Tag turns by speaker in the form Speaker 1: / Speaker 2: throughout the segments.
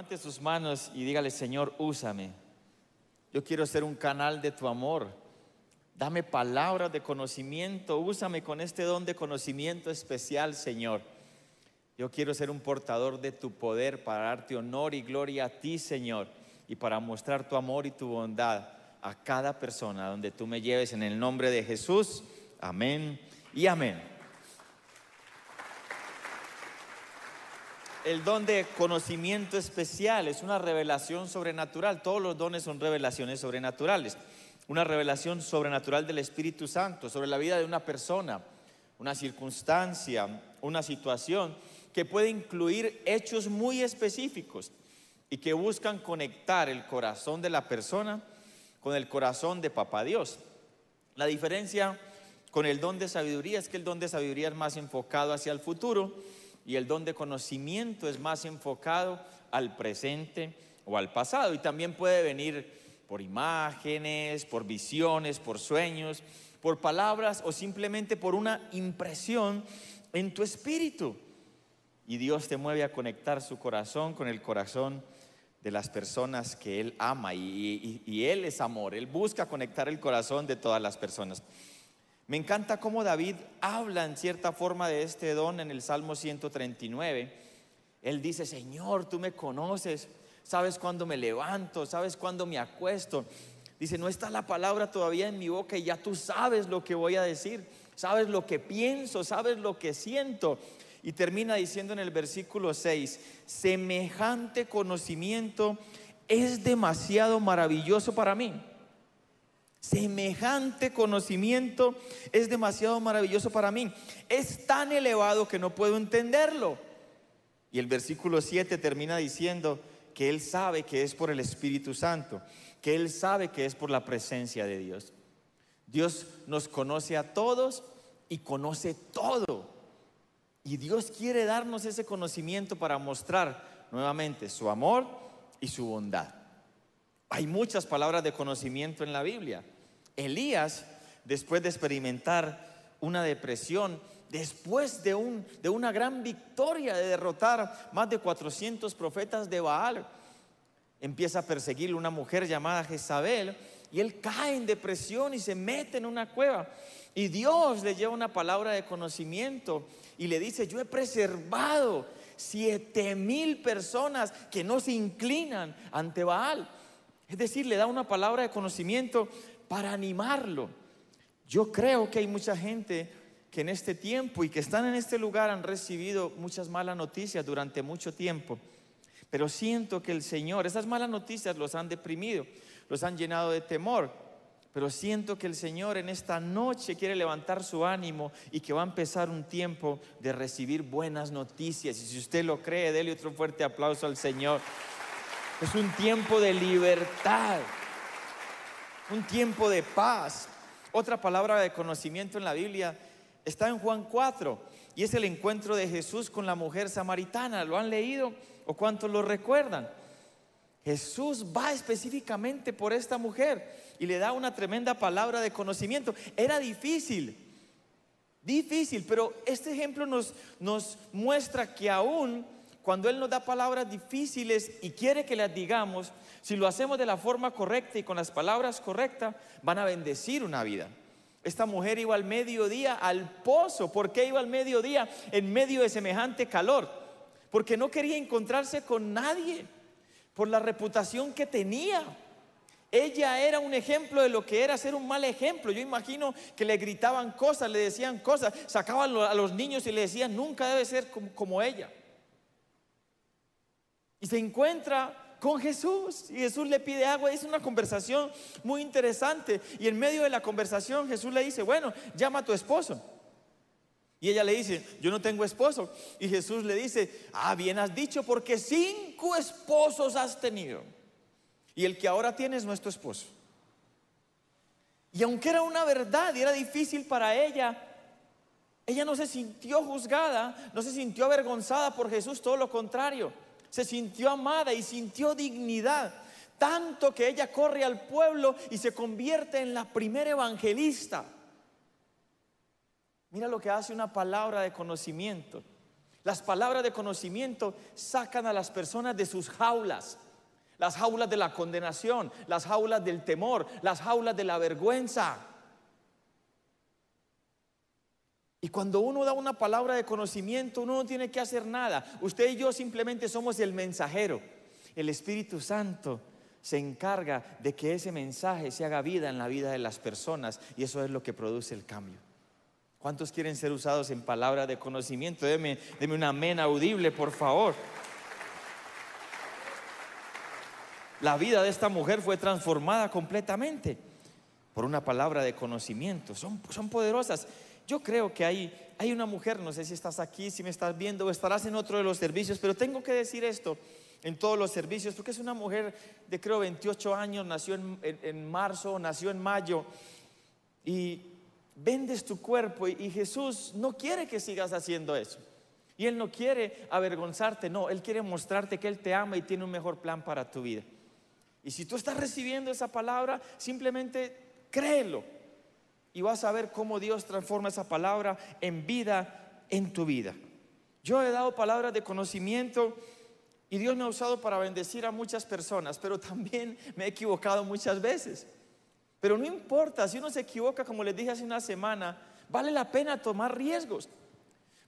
Speaker 1: levante sus manos y dígale, Señor, úsame. Yo quiero ser un canal de tu amor. Dame palabras de conocimiento. Úsame con este don de conocimiento especial, Señor. Yo quiero ser un portador de tu poder para darte honor y gloria a ti, Señor, y para mostrar tu amor y tu bondad a cada persona donde tú me lleves en el nombre de Jesús. Amén y amén. El don de conocimiento especial es una revelación sobrenatural. Todos los dones son revelaciones sobrenaturales. Una revelación sobrenatural del Espíritu Santo sobre la vida de una persona, una circunstancia, una situación que puede incluir hechos muy específicos y que buscan conectar el corazón de la persona con el corazón de Papá Dios. La diferencia con el don de sabiduría es que el don de sabiduría es más enfocado hacia el futuro y el don de conocimiento es más enfocado al presente o al pasado y también puede venir por imágenes, por visiones, por sueños, por palabras o simplemente por una impresión en tu espíritu. Y Dios te mueve a conectar su corazón con el corazón de las personas que Él ama y, Él es amor. Él busca conectar el corazón de todas las personas. Me encanta cómo David habla en cierta forma de este don en el Salmo 139. Él dice, Señor, tú me conoces, sabes cuándo me levanto, sabes cuándo me acuesto. Dice, no está la palabra todavía en mi boca y ya tú sabes lo que voy a decir, sabes lo que pienso, sabes lo que siento. Y termina diciendo en el versículo 6, semejante conocimiento es demasiado maravilloso para mí. Semejante conocimiento es demasiado maravilloso para mí. Es tan elevado que no puedo entenderlo. Y el versículo 7 termina diciendo que Él sabe que es por el Espíritu Santo, que Él sabe que es por la presencia de Dios. Dios nos conoce a todos y conoce todo. Y Dios quiere darnos ese conocimiento para mostrar nuevamente su amor y su bondad. Hay muchas palabras de conocimiento en la Biblia. Elías, después de experimentar una depresión, después de, un, de una gran victoria de derrotar más de 400 profetas de Baal, empieza a perseguirle una mujer llamada Jezabel y él cae en depresión y se mete en una cueva. Y Dios le lleva una palabra de conocimiento y le dice, yo he preservado siete mil personas que no se inclinan ante Baal. Es decir, le da una palabra de conocimiento para animarlo. Yo creo que hay mucha gente que en este tiempo y que están en este lugar han recibido muchas malas noticias durante mucho tiempo. Pero siento que el Señor, esas malas noticias los han deprimido, los han llenado de temor. Pero siento que el Señor en esta noche quiere levantar su ánimo y que va a empezar un tiempo de recibir buenas noticias. Y si usted lo cree, déle otro fuerte aplauso al Señor. Es un tiempo de libertad, un tiempo de paz. Otra palabra de conocimiento en la Biblia está en Juan 4 y es el encuentro de Jesús con la mujer samaritana. ¿Lo han leído o cuántos lo recuerdan? Jesús va específicamente por esta mujer y le da una tremenda palabra de conocimiento. Era difícil, difícil, pero este ejemplo nos, nos muestra que aún cuando Él nos da palabras difíciles y quiere que las digamos, si lo hacemos de la forma correcta y con las palabras correctas, van a bendecir una vida. Esta mujer iba al mediodía al pozo. ¿Por qué iba al mediodía en medio de semejante calor? Porque no quería encontrarse con nadie por la reputación que tenía. Ella era un ejemplo de lo que era ser un mal ejemplo. Yo imagino que le gritaban cosas, le decían cosas, sacaban a los niños y le decían, nunca debe ser como, como ella. Y se encuentra con Jesús y Jesús le pide agua. Es una conversación muy interesante. Y en medio de la conversación Jesús le dice, bueno, llama a tu esposo. Y ella le dice, yo no tengo esposo. Y Jesús le dice, ah, bien has dicho, porque cinco esposos has tenido. Y el que ahora tienes no es tu esposo. Y aunque era una verdad y era difícil para ella, ella no se sintió juzgada, no se sintió avergonzada por Jesús, todo lo contrario se sintió amada y sintió dignidad. Tanto que ella corre al pueblo y se convierte en la primera evangelista. Mira lo que hace una palabra de conocimiento. Las palabras de conocimiento sacan a las personas de sus jaulas. Las jaulas de la condenación, las jaulas del temor, las jaulas de la vergüenza. Y cuando uno da una palabra de conocimiento, uno no tiene que hacer nada. Usted y yo simplemente somos el mensajero. El Espíritu Santo se encarga de que ese mensaje se haga vida en la vida de las personas y eso es lo que produce el cambio. ¿Cuántos quieren ser usados en palabra de conocimiento? Deme, deme un amén audible, por favor. La vida de esta mujer fue transformada completamente por una palabra de conocimiento. Son, son poderosas. Yo creo que hay, hay una mujer, no sé si estás aquí, si me estás viendo o estarás en otro de los servicios, pero tengo que decir esto en todos los servicios, porque es una mujer de creo 28 años, nació en, en marzo, nació en mayo, y vendes tu cuerpo y, Jesús no quiere que sigas haciendo eso. Y Él no quiere avergonzarte, no, Él quiere mostrarte que Él te ama y tiene un mejor plan para tu vida. Y si tú estás recibiendo esa palabra, simplemente créelo y vas a ver cómo Dios transforma esa palabra en vida en tu vida. Yo he dado palabras de conocimiento y Dios me ha usado para bendecir a muchas personas, pero también me he equivocado muchas veces. Pero no importa, si uno se equivoca, como les dije hace una semana, vale la pena tomar riesgos.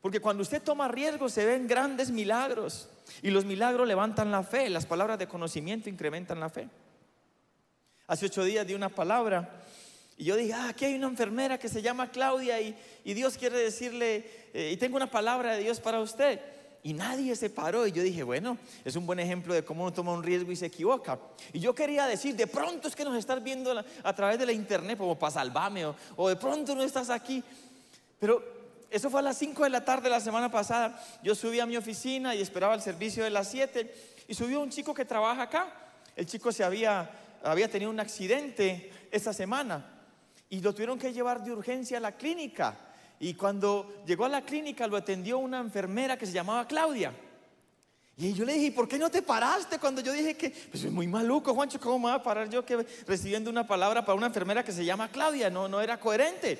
Speaker 1: Porque cuando usted toma riesgos se ven grandes milagros. Y los milagros levantan la fe, las palabras de conocimiento incrementan la fe. Hace ocho días di una palabra y yo dije, ah, aquí hay una enfermera que se llama Claudia y, Dios quiere decirle, eh, y tengo una palabra de Dios para usted y nadie se paró. Y yo dije, bueno, es un buen ejemplo de cómo uno toma un riesgo y se equivoca. Y yo quería decir, de pronto es que nos estás viendo a través de la internet como para salvarme, o, de pronto no estás aquí. Pero eso fue a las 5 de la tarde la semana pasada. Yo subí a mi oficina y esperaba el servicio de las 7 y subió un chico que trabaja acá. El chico se había, había tenido un accidente esta semana y lo tuvieron que llevar de urgencia a la clínica. Y cuando llegó a la clínica lo atendió una enfermera que se llamaba Claudia. Y yo le dije, ¿por qué no te paraste cuando yo dije que, pues es muy maluco, Juancho, ¿cómo me voy a parar yo que recibiendo una palabra para una enfermera que se llama Claudia? No, no era coherente.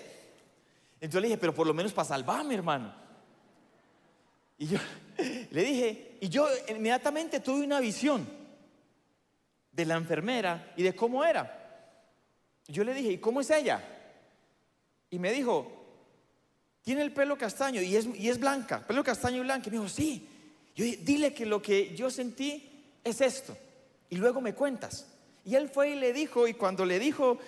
Speaker 1: Entonces le dije, pero por lo menos para salvarme, hermano. Y yo le dije, y yo inmediatamente tuve una visión de la enfermera y de cómo era. Yo le dije, ¿y cómo es ella? Y me dijo, tiene el pelo castaño y es, y es blanca, pelo castaño y blanca. Y me dijo, sí. Yo dile que lo que yo sentí es esto. Y luego me cuentas. Y él fue y le dijo, y cuando le dijo,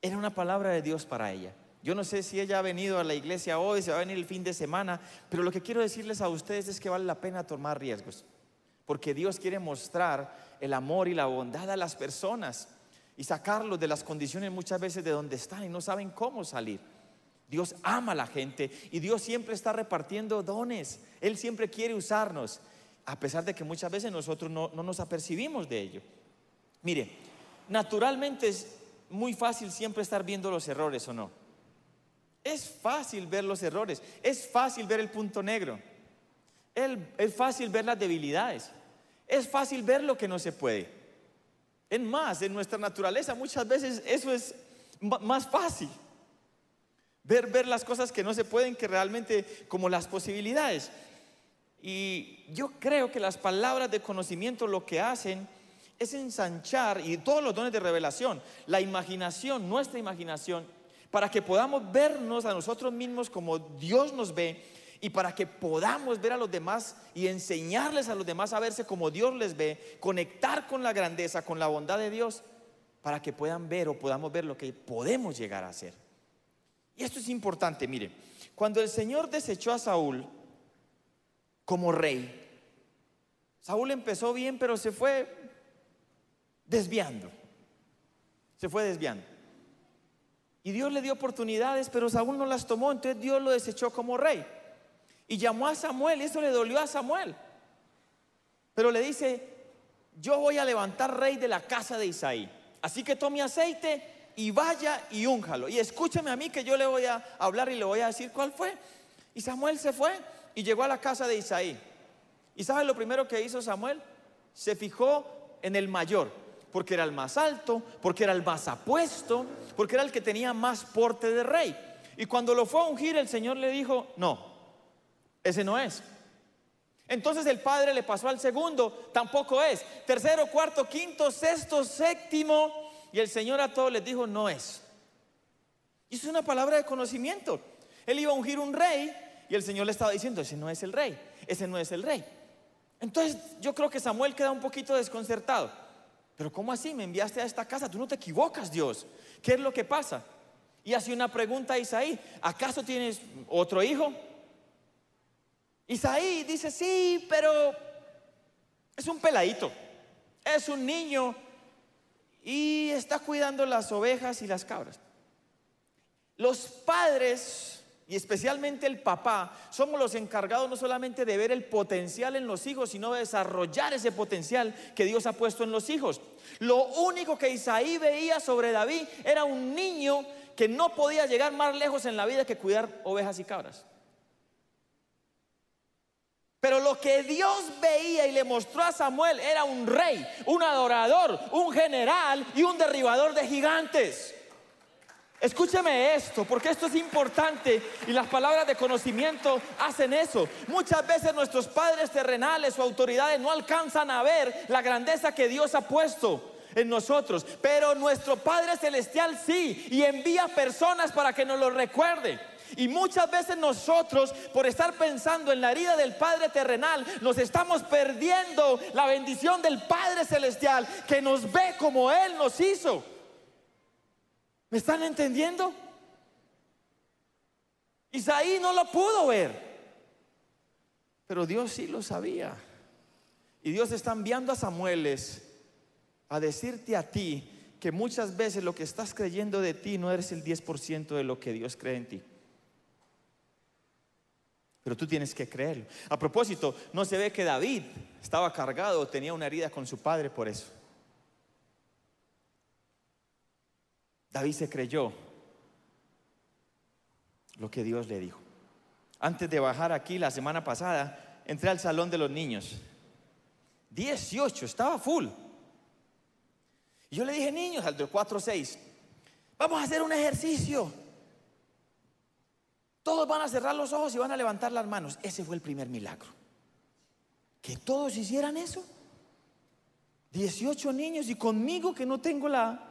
Speaker 1: era una palabra de Dios para ella. Yo no sé si ella ha venido a la iglesia hoy, se va a venir el fin de semana, pero lo que quiero decirles a ustedes es que vale la pena tomar riesgos, porque Dios quiere mostrar el amor y la bondad a las personas y sacarlos de las condiciones muchas veces de donde están y no saben cómo salir. Dios ama a la gente y Dios siempre está repartiendo dones. Él siempre quiere usarnos, a pesar de que muchas veces nosotros no, nos apercibimos de ello. Mire, naturalmente es muy fácil siempre estar viendo los errores o no. Es fácil ver los errores, es fácil ver el punto negro, es fácil ver las debilidades, es fácil ver lo que no se puede. Es más, en nuestra naturaleza muchas veces eso es más fácil. Ver, ver las cosas que no se pueden, que realmente como las posibilidades. Y yo creo que las palabras de conocimiento lo que hacen es ensanchar, y todos los dones de revelación, la imaginación, nuestra imaginación, para que podamos vernos a nosotros mismos como Dios nos ve y para que podamos ver a los demás y enseñarles a los demás a verse como Dios les ve, conectar con la grandeza, con la bondad de Dios, para que puedan ver o podamos ver lo que podemos llegar a ser. Y esto es importante, mire, cuando el Señor desechó a Saúl como rey, Saúl empezó bien, pero se fue desviando. Se fue desviando. Y Dios le dio oportunidades, pero Saúl no las tomó, entonces Dios lo desechó como rey. Y llamó a Samuel, y eso le dolió a Samuel. Pero le dice, yo voy a levantar rey de la casa de Isaí. Así que tome aceite y vaya y únjalo. Y escúcheme a mí que yo le voy a hablar y le voy a decir cuál fue. Y Samuel se fue y llegó a la casa de Isaí. ¿Y sabe lo primero que hizo Samuel? Se fijó en el mayor, porque era el más alto, porque era el más apuesto, porque era el que tenía más porte de rey. Y cuando lo fue a ungir, el Señor le dijo, no, ese no es. Entonces el padre le pasó al segundo, tampoco es. Tercero, cuarto, quinto, sexto, séptimo. Y el Señor a todos les dijo, no es. Y es una palabra de conocimiento. Él iba a ungir un rey y el Señor le estaba diciendo, ese no es el rey, ese no es el rey. Entonces yo creo que Samuel queda un poquito desconcertado. Pero ¿cómo así? Me enviaste a esta casa, tú no te equivocas, Dios. ¿Qué es lo que pasa? Y hace una pregunta a Isaí, ¿acaso tienes otro hijo? Isaí dice, sí, pero es un peladito, es un niño y está cuidando las ovejas y las cabras. Los padres, y especialmente el papá, somos los encargados no solamente de ver el potencial en los hijos, sino de desarrollar ese potencial que Dios ha puesto en los hijos. Lo único que Isaí veía sobre David era un niño que no podía llegar más lejos en la vida que cuidar ovejas y cabras. Pero lo que Dios veía y le mostró a Samuel era un rey, un adorador, un general y un derribador de gigantes. Escúcheme esto, porque esto es importante y las palabras de conocimiento hacen eso. Muchas veces nuestros padres terrenales o autoridades no alcanzan a ver la grandeza que Dios ha puesto en nosotros, pero nuestro Padre Celestial sí, y envía personas para que nos lo recuerden. Y muchas veces nosotros, por estar pensando en la herida del Padre terrenal, nos estamos perdiendo la bendición del Padre celestial que nos ve como Él nos hizo. ¿Me están entendiendo? Isaí no lo pudo ver, pero Dios sí lo sabía. Y Dios está enviando a Samueles a decirte a ti que muchas veces lo que estás creyendo de ti no eres el 10% de lo que Dios cree en ti. Pero tú tienes que creerlo. A propósito, no se ve que David estaba cargado, tenía una herida con su padre por eso. David se creyó lo que Dios le dijo. Antes de bajar aquí la semana pasada, entré al salón de los niños. 18, estaba full. Y yo le dije, niños, al de 4 6, vamos a hacer un ejercicio. Todos van a cerrar los ojos y van a levantar las manos. Ese fue el primer milagro. Que todos hicieran eso. 18 niños y conmigo que no tengo la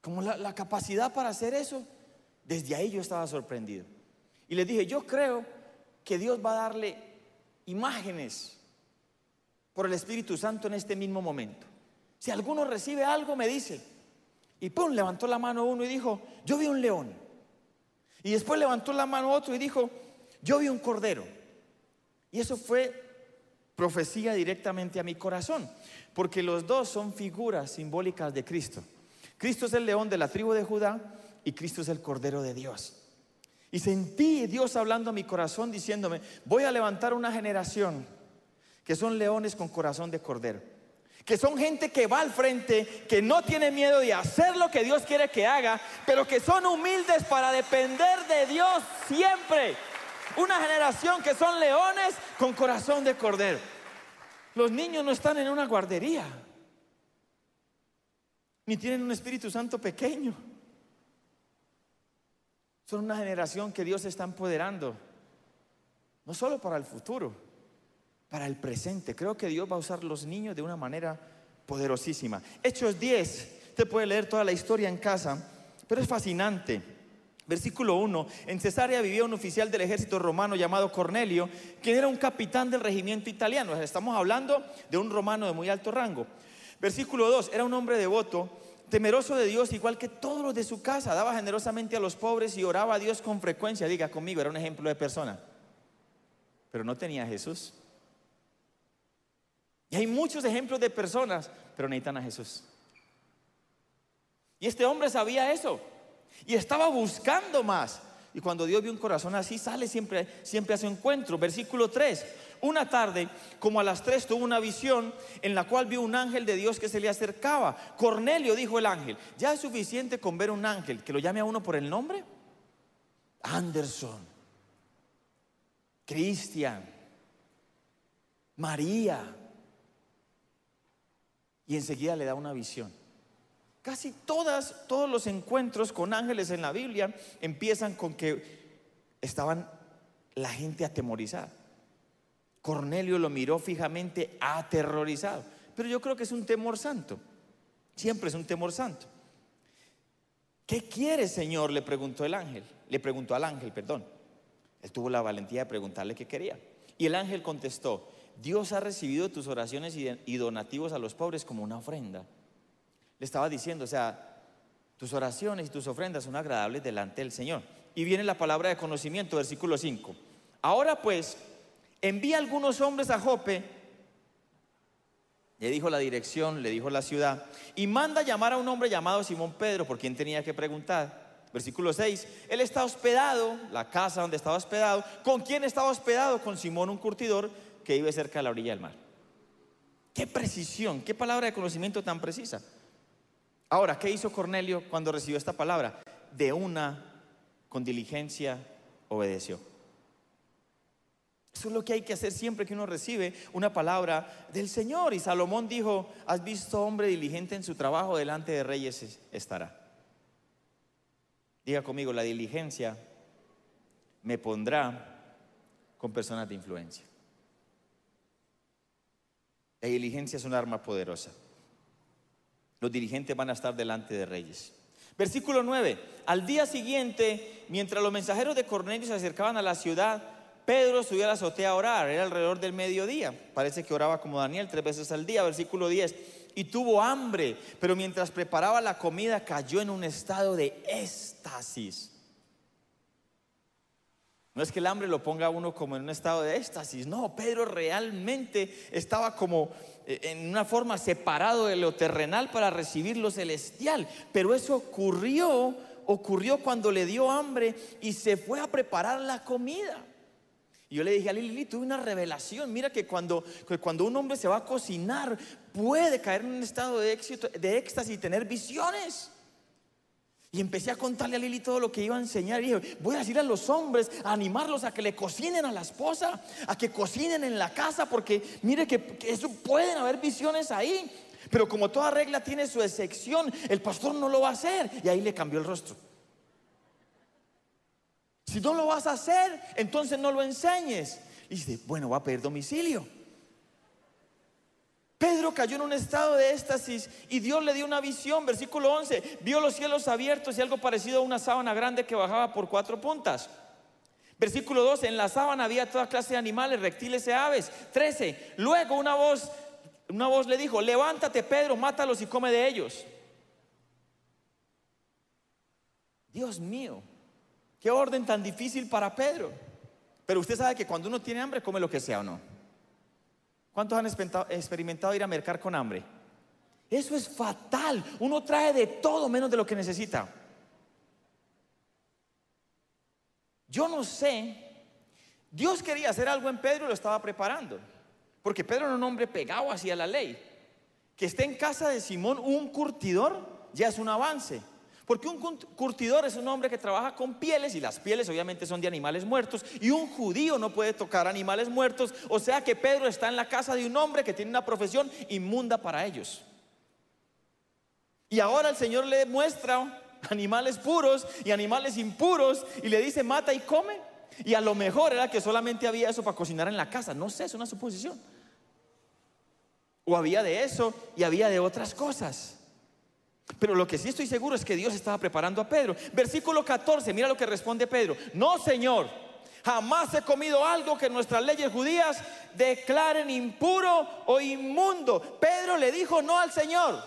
Speaker 1: como la, capacidad para hacer eso. Desde ahí yo estaba sorprendido. Y les dije, yo creo que Dios va a darle imágenes por el Espíritu Santo en este mismo momento. Si alguno recibe algo, me dice. Y pum, levantó la mano uno y dijo, yo vi un león. Y después levantó la mano otro y dijo, yo vi un cordero. Y eso fue profecía directamente a mi corazón, porque los dos son figuras simbólicas de Cristo. Cristo es el león de la tribu de Judá y Cristo es el cordero de Dios. Y sentí Dios hablando a mi corazón diciéndome, voy a levantar una generación que son leones con corazón de cordero que son gente que va al frente, que no tiene miedo de hacer lo que Dios quiere que haga, pero que son humildes para depender de Dios siempre. Una generación que son leones con corazón de cordero. Los niños no están en una guardería, ni tienen un Espíritu Santo pequeño. Son una generación que Dios está empoderando, no solo para el futuro, para el presente. Creo que Dios va a usar los niños de una manera poderosísima. Hechos 10, usted puede leer toda la historia en casa, pero es fascinante. Versículo 1, en Cesarea vivía un oficial del ejército romano llamado Cornelio, quien era un capitán del regimiento italiano. Estamos hablando de un romano de muy alto rango. Versículo 2, era un hombre devoto, temeroso de Dios, igual que todos los de su casa, daba generosamente a los pobres y oraba a Dios con frecuencia. Diga conmigo, era un ejemplo de persona. Pero no tenía a Jesús. Y hay muchos ejemplos de personas, pero necesitan a Jesús. Y este hombre sabía eso. Y estaba buscando más. Y cuando Dios vio un corazón así, sale siempre, siempre a su encuentro. Versículo 3. Una tarde, como a las 3, tuvo una visión en la cual vio un ángel de Dios que se le acercaba. Cornelio, dijo el ángel, ¿ya es suficiente con ver un ángel que lo llame a uno por el nombre? Anderson, Cristian, María, y enseguida le da una visión. Casi todos los encuentros con ángeles en la Biblia empiezan con que estaban la gente atemorizada. Cornelio lo miró fijamente aterrorizado. Pero yo creo que es un temor santo. Siempre es un temor santo. ¿Qué quiere, Señor? Le preguntó el ángel. Le preguntó al ángel, perdón. Él tuvo la valentía de preguntarle qué quería. Y el ángel contestó, Dios ha recibido tus oraciones y donativos a los pobres como una ofrenda. Le estaba diciendo, o sea, tus oraciones y tus ofrendas son agradables delante del Señor. Y viene la palabra de conocimiento, versículo 5. Ahora pues, envía algunos hombres a Jope, le dijo la dirección, le dijo la ciudad, y manda llamar a un hombre llamado Simón Pedro, por quien tenía que preguntar. Versículo 6, él está hospedado, la casa donde estaba hospedado, ¿con quién estaba hospedado? Con Simón, un curtidor que vive cerca de la orilla del mar. Qué precisión, qué palabra de conocimiento tan precisa. Ahora, ¿qué hizo Cornelio cuando recibió esta palabra? De una, con diligencia, obedeció. Eso es lo que hay que hacer siempre que uno recibe una palabra del Señor. Y Salomón dijo, has visto hombre diligente en su trabajo, delante de reyes estará. Diga conmigo, la diligencia me pondrá con personas de influencia. La diligencia es un arma poderosa. Los dirigentes van a estar delante de reyes. Versículo 9. Al día siguiente, mientras los mensajeros de Cornelio se acercaban a la ciudad, Pedro subió a la azotea a orar. Era alrededor del mediodía. Parece que oraba como Daniel tres veces al día. Versículo 10 y tuvo hambre, pero mientras preparaba la comida cayó en un estado de éxtasis. No es que el hambre lo ponga a uno como en un estado de éxtasis, no, Pedro realmente estaba como eh, en una forma separado de lo terrenal para recibir lo celestial, pero eso ocurrió, ocurrió cuando le dio hambre y se fue a preparar la comida. Y yo le dije a Lili, tuve una revelación. Mira que cuando, cuando un hombre se va a cocinar, puede caer en un estado de, éxito, de éxtasis y tener visiones. Y empecé a contarle a Lili todo lo que iba a enseñar. Y dije, voy a decir a los hombres, a animarlos a que le cocinen a la esposa, a que cocinen en la casa, porque mire que, que eso pueden haber visiones ahí. Pero como toda regla tiene su excepción, el pastor no lo va a hacer. Y ahí le cambió el rostro. Si no lo vas a hacer, entonces no lo enseñes. Y dice, bueno, va a pedir domicilio. Pedro cayó en un estado de éxtasis y Dios le dio una visión, versículo 11, vio los cielos abiertos y algo parecido a una sábana grande que bajaba por cuatro puntas. Versículo 12, en la sábana había toda clase de animales, reptiles y aves. 13, luego una voz, una voz le dijo, levántate Pedro, mátalos y come de ellos. Dios mío, Qué orden tan difícil para Pedro. Pero usted sabe que cuando uno tiene hambre, come lo que sea o no. ¿Cuántos han experimentado ir a mercar con hambre? Eso es fatal. Uno trae de todo menos de lo que necesita. Yo no sé. Dios quería hacer algo en Pedro y lo estaba preparando. Porque Pedro era un hombre pegado hacia la ley. Que esté en casa de Simón un curtidor ya es un avance. Porque un curtidor es un hombre que trabaja con pieles y las pieles obviamente son de animales muertos y un judío no puede tocar animales muertos. O sea que Pedro está en la casa de un hombre que tiene una profesión inmunda para ellos. Y ahora el Señor le muestra animales puros y animales impuros y le dice mata y come. Y a lo mejor era que solamente había eso para cocinar en la casa. No sé, es una suposición. O había de eso y había de otras cosas. Pero lo que sí estoy seguro es que Dios estaba preparando a Pedro. Versículo 14, mira lo que responde Pedro. No, Señor, jamás he comido algo que nuestras leyes judías declaren impuro o inmundo. Pedro le dijo no al Señor.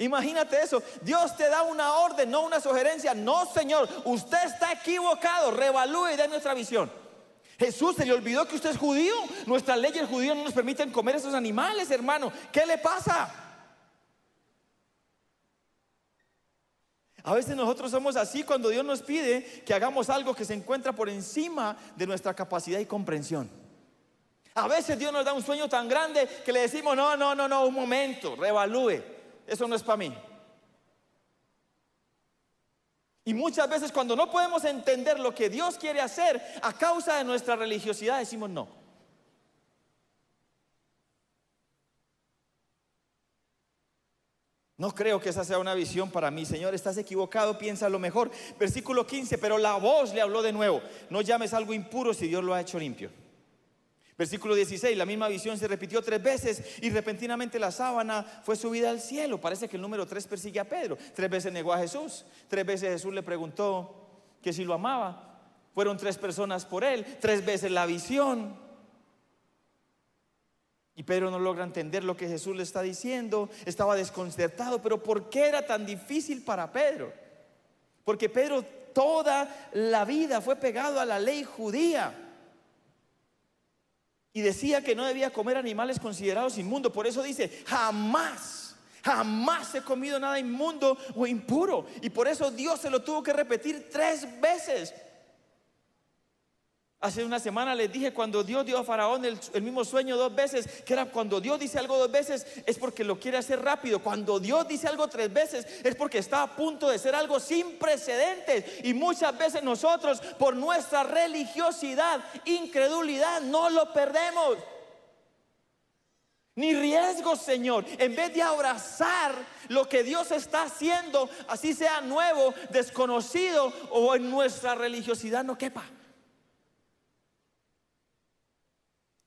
Speaker 1: Imagínate eso, Dios te da una orden, no una sugerencia. No, Señor, usted está equivocado, revalúe y dé nuestra visión. Jesús se le olvidó que usted es judío. Nuestras leyes judías no nos permiten comer esos animales, hermano. ¿Qué le pasa? A veces nosotros somos así cuando Dios nos pide que hagamos algo que se encuentra por encima de nuestra capacidad y comprensión. A veces Dios nos da un sueño tan grande que le decimos, no, no, no, no, un momento, revalúe. Eso no es para mí. Y muchas veces cuando no podemos entender lo que Dios quiere hacer a causa de nuestra religiosidad, decimos no. No creo que esa sea una visión para mí, Señor, estás equivocado, piensa lo mejor. Versículo 15, pero la voz le habló de nuevo, no llames algo impuro si Dios lo ha hecho limpio. Versículo 16, la misma visión se repitió tres veces y repentinamente la sábana fue subida al cielo. Parece que el número tres persigue a Pedro. Tres veces negó a Jesús. Tres veces Jesús le preguntó que si lo amaba. Fueron tres personas por él. Tres veces la visión. Y Pedro no logra entender lo que Jesús le está diciendo, estaba desconcertado, pero ¿por qué era tan difícil para Pedro? Porque Pedro toda la vida fue pegado a la ley judía y decía que no debía comer animales considerados inmundos. Por eso dice, jamás, jamás he comido nada inmundo o impuro. Y por eso Dios se lo tuvo que repetir tres veces Hace una semana les dije cuando Dios dio a Faraón el, mismo sueño dos veces, que era cuando Dios dice algo dos veces es porque lo quiere hacer rápido. Cuando Dios dice algo tres veces es porque está a punto de ser algo sin precedentes. Y muchas veces nosotros por nuestra religiosidad, incredulidad, no lo perdemos. Ni riesgo, Señor. En vez de abrazar lo que Dios está haciendo, así sea nuevo, desconocido o en nuestra religiosidad no quepa.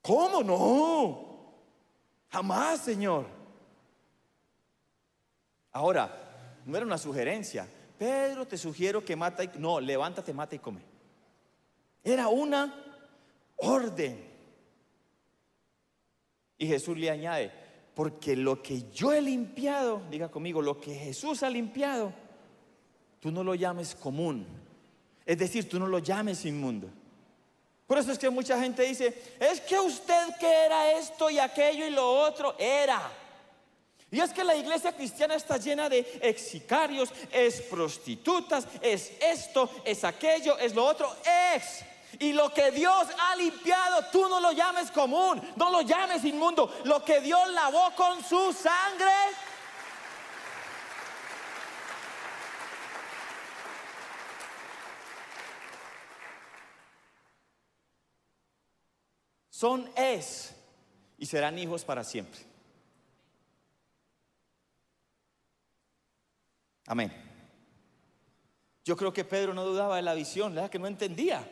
Speaker 1: ¿Cómo no? Jamás, Señor. Ahora, no era una sugerencia. Pedro, te sugiero que mata y... No, levántate, mata y come. Era una orden. Y Jesús le añade, porque lo que yo he limpiado, diga conmigo, lo que Jesús ha limpiado, tú no lo llames común. Es decir, tú no lo llames inmundo. Por eso es que mucha gente dice, es que usted que era esto y aquello y lo otro, era. Y es que la iglesia cristiana está llena de exicarios, es prostitutas, es esto, es aquello, es lo otro, es. Y lo que Dios ha limpiado, tú no lo llames común, no lo llames inmundo. Lo que Dios lavó con su sangre, son es y serán hijos para siempre. Amén. Yo creo que Pedro no dudaba de la visión, ¿verdad? que no entendía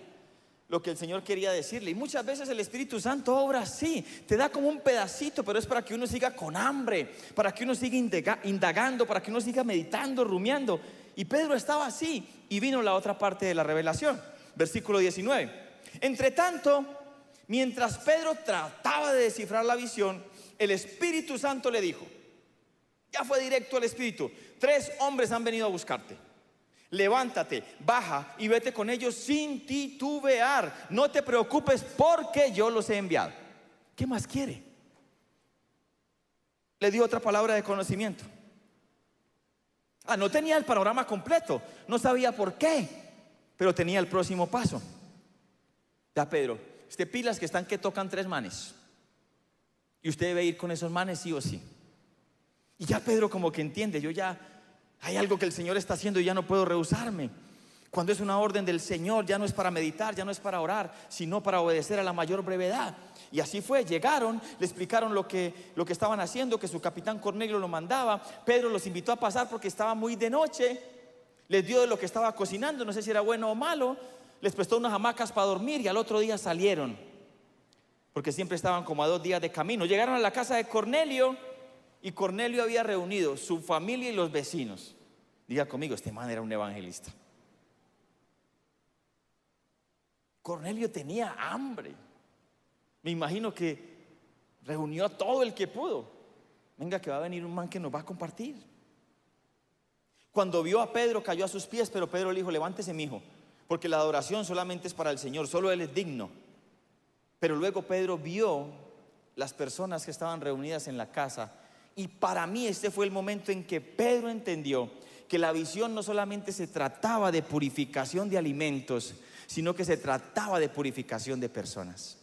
Speaker 1: lo que el Señor quería decirle. Y muchas veces el Espíritu Santo obra así, te da como un pedacito, pero es para que uno siga con hambre, para que uno siga indagando, para que uno siga meditando, rumiando. Y Pedro estaba así y vino la otra parte de la revelación, versículo 19. Entre tanto, Mientras Pedro trataba de descifrar la visión, el Espíritu Santo le dijo, ya fue directo al Espíritu, tres hombres han venido a buscarte. Levántate, baja y vete con ellos sin titubear. No te preocupes porque yo los he enviado. ¿Qué más quiere? Le dio otra palabra de conocimiento. Ah, no tenía el panorama completo, no sabía por qué, pero tenía el próximo paso. Ya Pedro, este pilas que están que tocan tres manes. Y usted debe ir con esos manes sí o sí. Y ya Pedro como que entiende, yo ya hay algo que el Señor está haciendo y ya no puedo rehusarme. Cuando es una orden del Señor, ya no es para meditar, ya no es para orar, sino para obedecer a la mayor brevedad. Y así fue, llegaron, le explicaron lo que, lo que estaban haciendo, que su capitán Cornelio lo mandaba. Pedro los invitó a pasar porque estaba muy de noche. Les dio de lo que estaba cocinando, no sé si era bueno o malo les prestó unas hamacas para dormir y al otro día salieron, porque siempre estaban como a dos días de camino. Llegaron a la casa de Cornelio y Cornelio había reunido su familia y los vecinos. Diga conmigo, este man era un evangelista. Cornelio tenía hambre. Me imagino que reunió a todo el que pudo. Venga, que va a venir un man que nos va a compartir. Cuando vio a Pedro, cayó a sus pies, pero Pedro le dijo: Levántese, mi hijo porque la adoración solamente es para el Señor, solo Él es digno. Pero luego Pedro vio las personas que estaban reunidas en la casa y para mí este fue el momento en que Pedro entendió que la visión no solamente se trataba de purificación de alimentos, sino que se trataba de purificación de personas.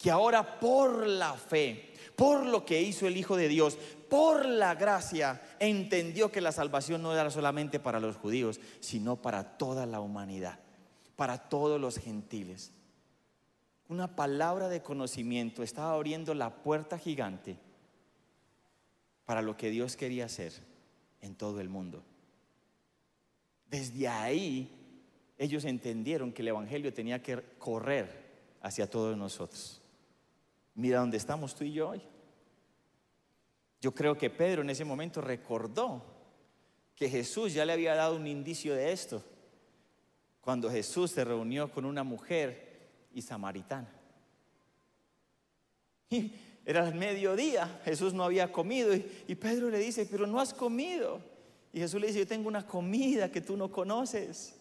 Speaker 1: Que ahora por la fe, por lo que hizo el Hijo de Dios, por la gracia entendió que la salvación no era solamente para los judíos, sino para toda la humanidad, para todos los gentiles. Una palabra de conocimiento estaba abriendo la puerta gigante para lo que Dios quería hacer en todo el mundo. Desde ahí ellos entendieron que el Evangelio tenía que correr hacia todos nosotros. Mira dónde estamos tú y yo hoy. Yo creo que Pedro en ese momento recordó que Jesús ya le había dado un indicio de esto cuando Jesús se reunió con una mujer y samaritana. Y era el mediodía, Jesús no había comido y, y, Pedro le dice, pero no has comido. Y Jesús le dice, yo tengo una comida que tú no conoces.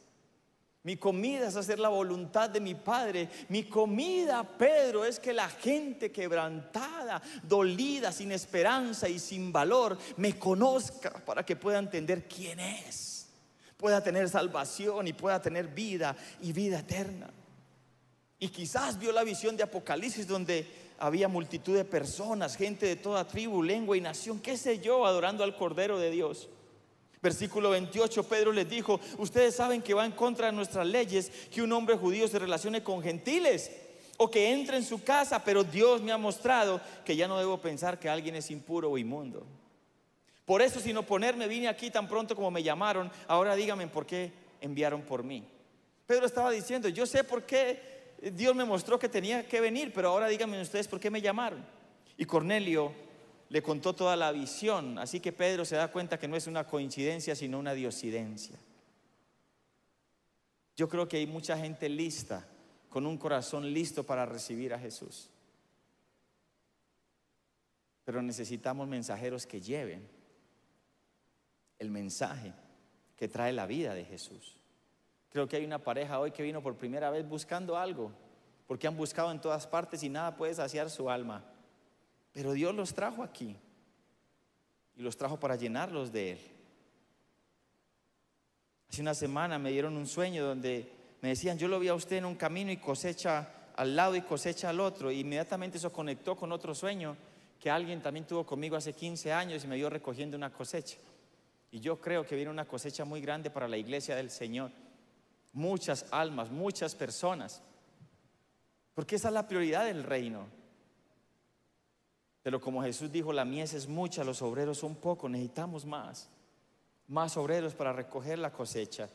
Speaker 1: Mi comida es hacer la voluntad de mi Padre. Mi comida, Pedro, es que la gente quebrantada, dolida, sin esperanza y sin valor, me conozca para que pueda entender quién es. Pueda tener salvación y pueda tener vida y vida eterna. Y quizás vio la visión de Apocalipsis donde había multitud de personas, gente de toda tribu, lengua y nación, qué sé yo, adorando al Cordero de Dios. Versículo 28, Pedro les dijo, ustedes saben que va en contra de nuestras leyes que un hombre judío se relacione con gentiles o que entre en su casa, pero Dios me ha mostrado que ya no debo pensar que alguien es impuro o inmundo. Por eso, sin oponerme, vine aquí tan pronto como me llamaron. Ahora díganme por qué enviaron por mí. Pedro estaba diciendo, yo sé por qué Dios me mostró que tenía que venir, pero ahora díganme ustedes por qué me llamaron. Y Cornelio le contó toda la visión. Así que Pedro se da cuenta que no es una coincidencia, sino una diosidencia. Yo creo que hay mucha gente lista, con un corazón listo para recibir a Jesús. Pero necesitamos mensajeros que lleven el mensaje que trae la vida de Jesús. Creo que hay una pareja hoy que vino por primera vez buscando algo, porque han buscado en todas partes y nada puede saciar su alma. Pero Dios los trajo aquí y los trajo para llenarlos de Él. Hace una semana me dieron un sueño donde me decían, yo lo vi a usted en un camino y cosecha al lado y cosecha al otro. Y inmediatamente eso conectó con otro sueño que alguien también tuvo conmigo hace 15 años y me vio recogiendo una cosecha. Y yo creo que viene una cosecha muy grande para la iglesia del Señor. Muchas almas, muchas personas. Porque esa es la prioridad del reino. Pero como Jesús dijo, la mies es mucha, los obreros son pocos, necesitamos más. Más obreros para recoger la cosecha.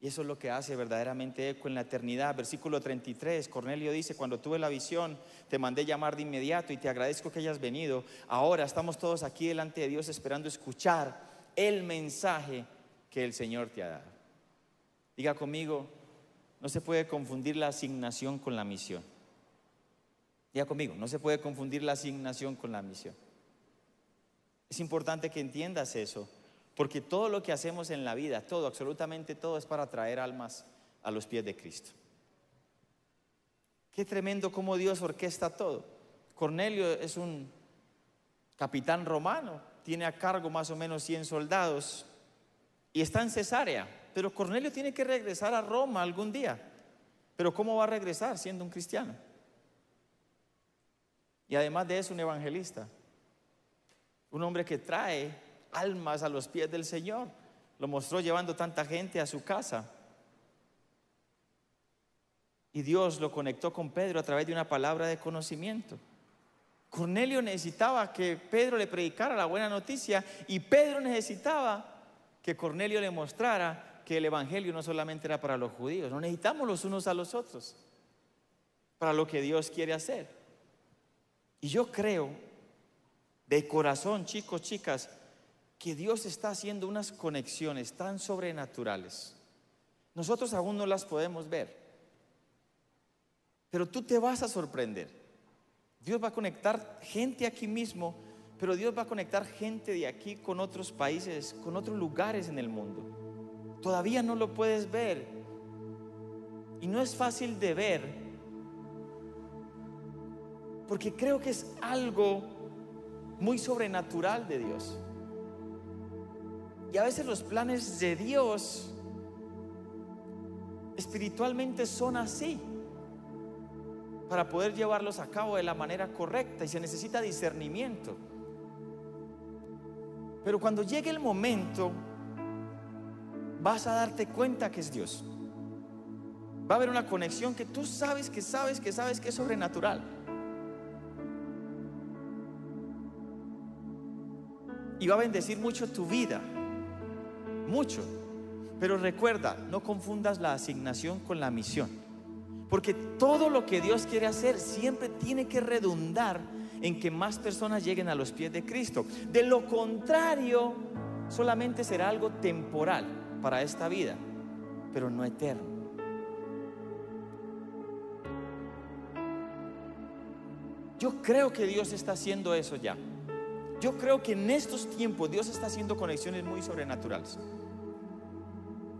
Speaker 1: Y eso es lo que hace verdaderamente eco en la eternidad. Versículo 33, Cornelio dice, cuando tuve la visión, te mandé llamar de inmediato y te agradezco que hayas venido. Ahora estamos todos aquí delante de Dios esperando escuchar el mensaje que el Señor te ha dado. Diga conmigo, no se puede confundir la asignación con la misión. Ya conmigo, no se puede confundir la asignación con la misión. Es importante que entiendas eso, porque todo lo que hacemos en la vida, todo, absolutamente todo, es para traer almas a los pies de Cristo. Qué tremendo cómo Dios orquesta todo. Cornelio es un capitán romano, tiene a cargo más o menos 100 soldados y está en Cesarea, pero Cornelio tiene que regresar a Roma algún día. Pero ¿cómo va a regresar siendo un cristiano? Y además de eso, un evangelista. Un hombre que trae almas a los pies del Señor. Lo mostró llevando tanta gente a su casa. Y Dios lo conectó con Pedro a través de una palabra de conocimiento. Cornelio necesitaba que Pedro le predicara la buena noticia y Pedro necesitaba que Cornelio le mostrara que el Evangelio no solamente era para los judíos, no necesitamos los unos a los otros para lo que Dios quiere hacer. Y yo creo de corazón, chicos, chicas, que Dios está haciendo unas conexiones tan sobrenaturales. Nosotros aún no las podemos ver. Pero tú te vas a sorprender. Dios va a conectar gente aquí mismo, pero Dios va a conectar gente de aquí con otros países, con otros lugares en el mundo. Todavía no lo puedes ver. Y no es fácil de ver porque creo que es algo muy sobrenatural de Dios. Y a veces los planes de Dios espiritualmente son así, para poder llevarlos a cabo de la manera correcta y se necesita discernimiento. Pero cuando llegue el momento, vas a darte cuenta que es Dios. Va a haber una conexión que tú sabes, que sabes, que sabes que es sobrenatural. Y va a bendecir mucho tu vida. Mucho. Pero recuerda, no confundas la asignación con la misión. Porque todo lo que Dios quiere hacer siempre tiene que redundar en que más personas lleguen a los pies de Cristo. De lo contrario, solamente será algo temporal para esta vida, pero no eterno. Yo creo que Dios está haciendo eso ya. Yo creo que en estos tiempos Dios está haciendo conexiones muy sobrenaturales.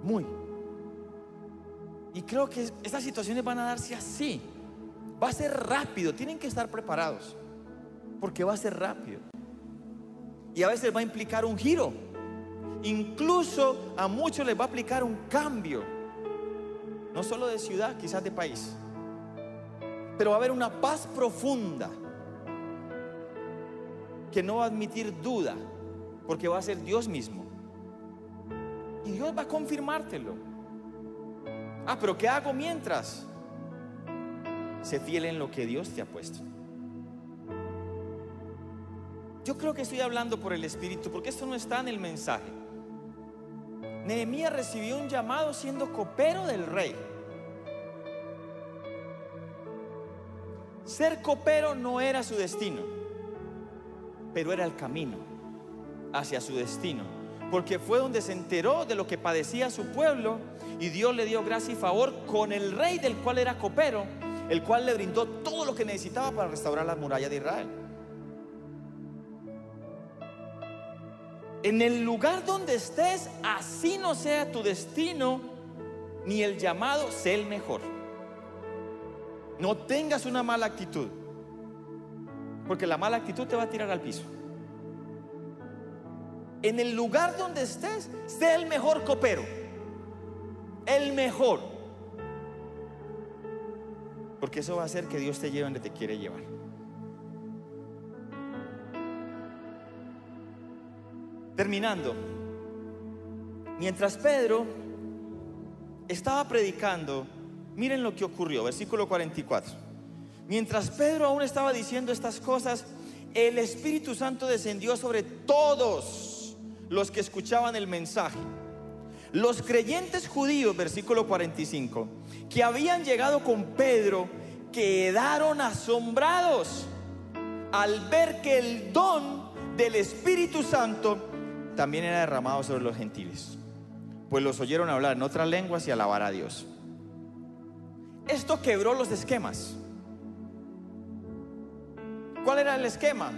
Speaker 1: Muy. Y creo que estas situaciones van a darse así. Va a ser rápido, tienen que estar preparados. Porque va a ser rápido. Y a veces va a implicar un giro. Incluso a muchos les va a aplicar un cambio. No solo de ciudad, quizás de país. Pero va a haber una paz profunda que no va a admitir duda, porque va a ser Dios mismo. Y Dios va a confirmártelo. Ah, pero ¿qué hago mientras? Sé fiel en lo que Dios te ha puesto. Yo creo que estoy hablando por el Espíritu, porque esto no está en el mensaje. Nehemías recibió un llamado siendo copero del rey. Ser copero no era su destino, pero era el camino hacia su destino, porque fue donde se enteró de lo que padecía su pueblo y Dios le dio gracia y favor con el rey del cual era copero, el cual le brindó todo lo que necesitaba para restaurar la muralla de Israel. En el lugar donde estés, así no sea tu destino, ni el llamado, sé el mejor. No tengas una mala actitud, porque la mala actitud te va a tirar al piso. En el lugar donde estés, sé el mejor copero, el mejor. Porque eso va a hacer que Dios te lleve donde te quiere llevar. Terminando, mientras Pedro estaba predicando, miren lo que ocurrió, versículo 44. Mientras Pedro aún estaba diciendo estas cosas, el Espíritu Santo descendió sobre todos los que escuchaban el mensaje. Los creyentes judíos, versículo 45, que habían llegado con Pedro, quedaron asombrados al ver que el don del Espíritu Santo también era derramado sobre los gentiles, pues los oyeron hablar en otras lenguas y alabar a Dios. Esto quebró los esquemas. ¿Cuál era el esquema?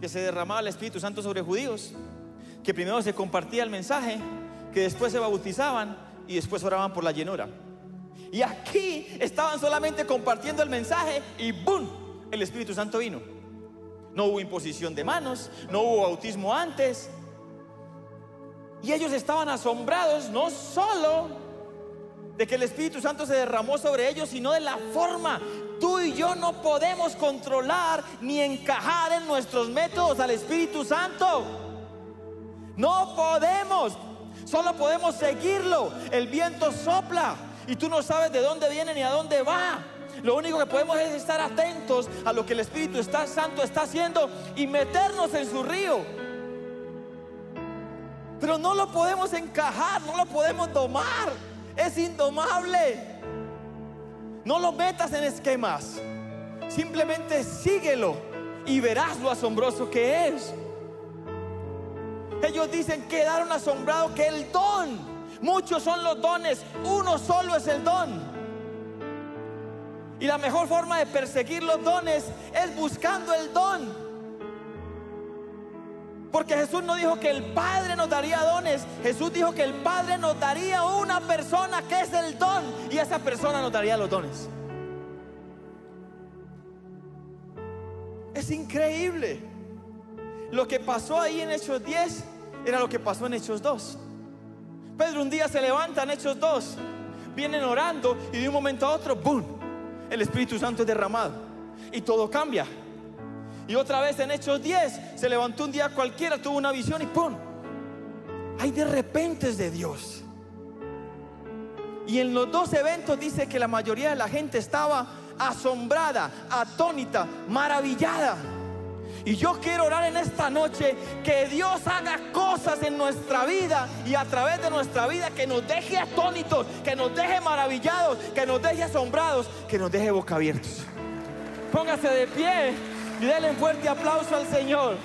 Speaker 1: Que se derramaba el Espíritu Santo sobre judíos, que primero se compartía el mensaje, que después se bautizaban y después oraban por la llenura. Y aquí estaban solamente compartiendo el mensaje y ¡boom! El Espíritu Santo vino. No hubo imposición de manos, no hubo bautismo antes. Y ellos estaban asombrados no solo de que el Espíritu Santo se derramó sobre ellos, sino de la forma. Tú y yo no podemos controlar ni encajar en nuestros métodos al Espíritu Santo. No podemos. Solo podemos seguirlo. El viento sopla y tú no sabes de dónde viene ni a dónde va. Lo único que podemos es estar atentos a lo que el Espíritu Santo está haciendo y meternos en su río. Pero no lo podemos encajar, no lo podemos domar. Es indomable. No lo metas en esquemas. Simplemente síguelo y verás lo asombroso que es. Ellos dicen, quedaron asombrados que el don, muchos son los dones, uno solo es el don. Y la mejor forma de perseguir los dones es buscando el don. Porque Jesús no dijo que el Padre nos daría dones. Jesús dijo que el Padre nos daría una persona que es el don. Y esa persona nos daría los dones. Es increíble. Lo que pasó ahí en Hechos 10 era lo que pasó en Hechos 2. Pedro un día se levanta en Hechos 2. Vienen orando y de un momento a otro, ¡boom! el Espíritu Santo es derramado y todo cambia. Y otra vez en Hechos 10 se levantó un día cualquiera, tuvo una visión y ¡pum! Hay de repente de Dios. Y en los dos eventos dice que la mayoría de la gente estaba asombrada, atónita, maravillada. Y yo quiero orar en esta noche que Dios haga cosas en nuestra vida y a través de nuestra vida que nos deje atónitos, que nos deje maravillados, que nos deje asombrados, que nos deje boca abiertos. Póngase de pie denle un fuerte aplauso al Señor.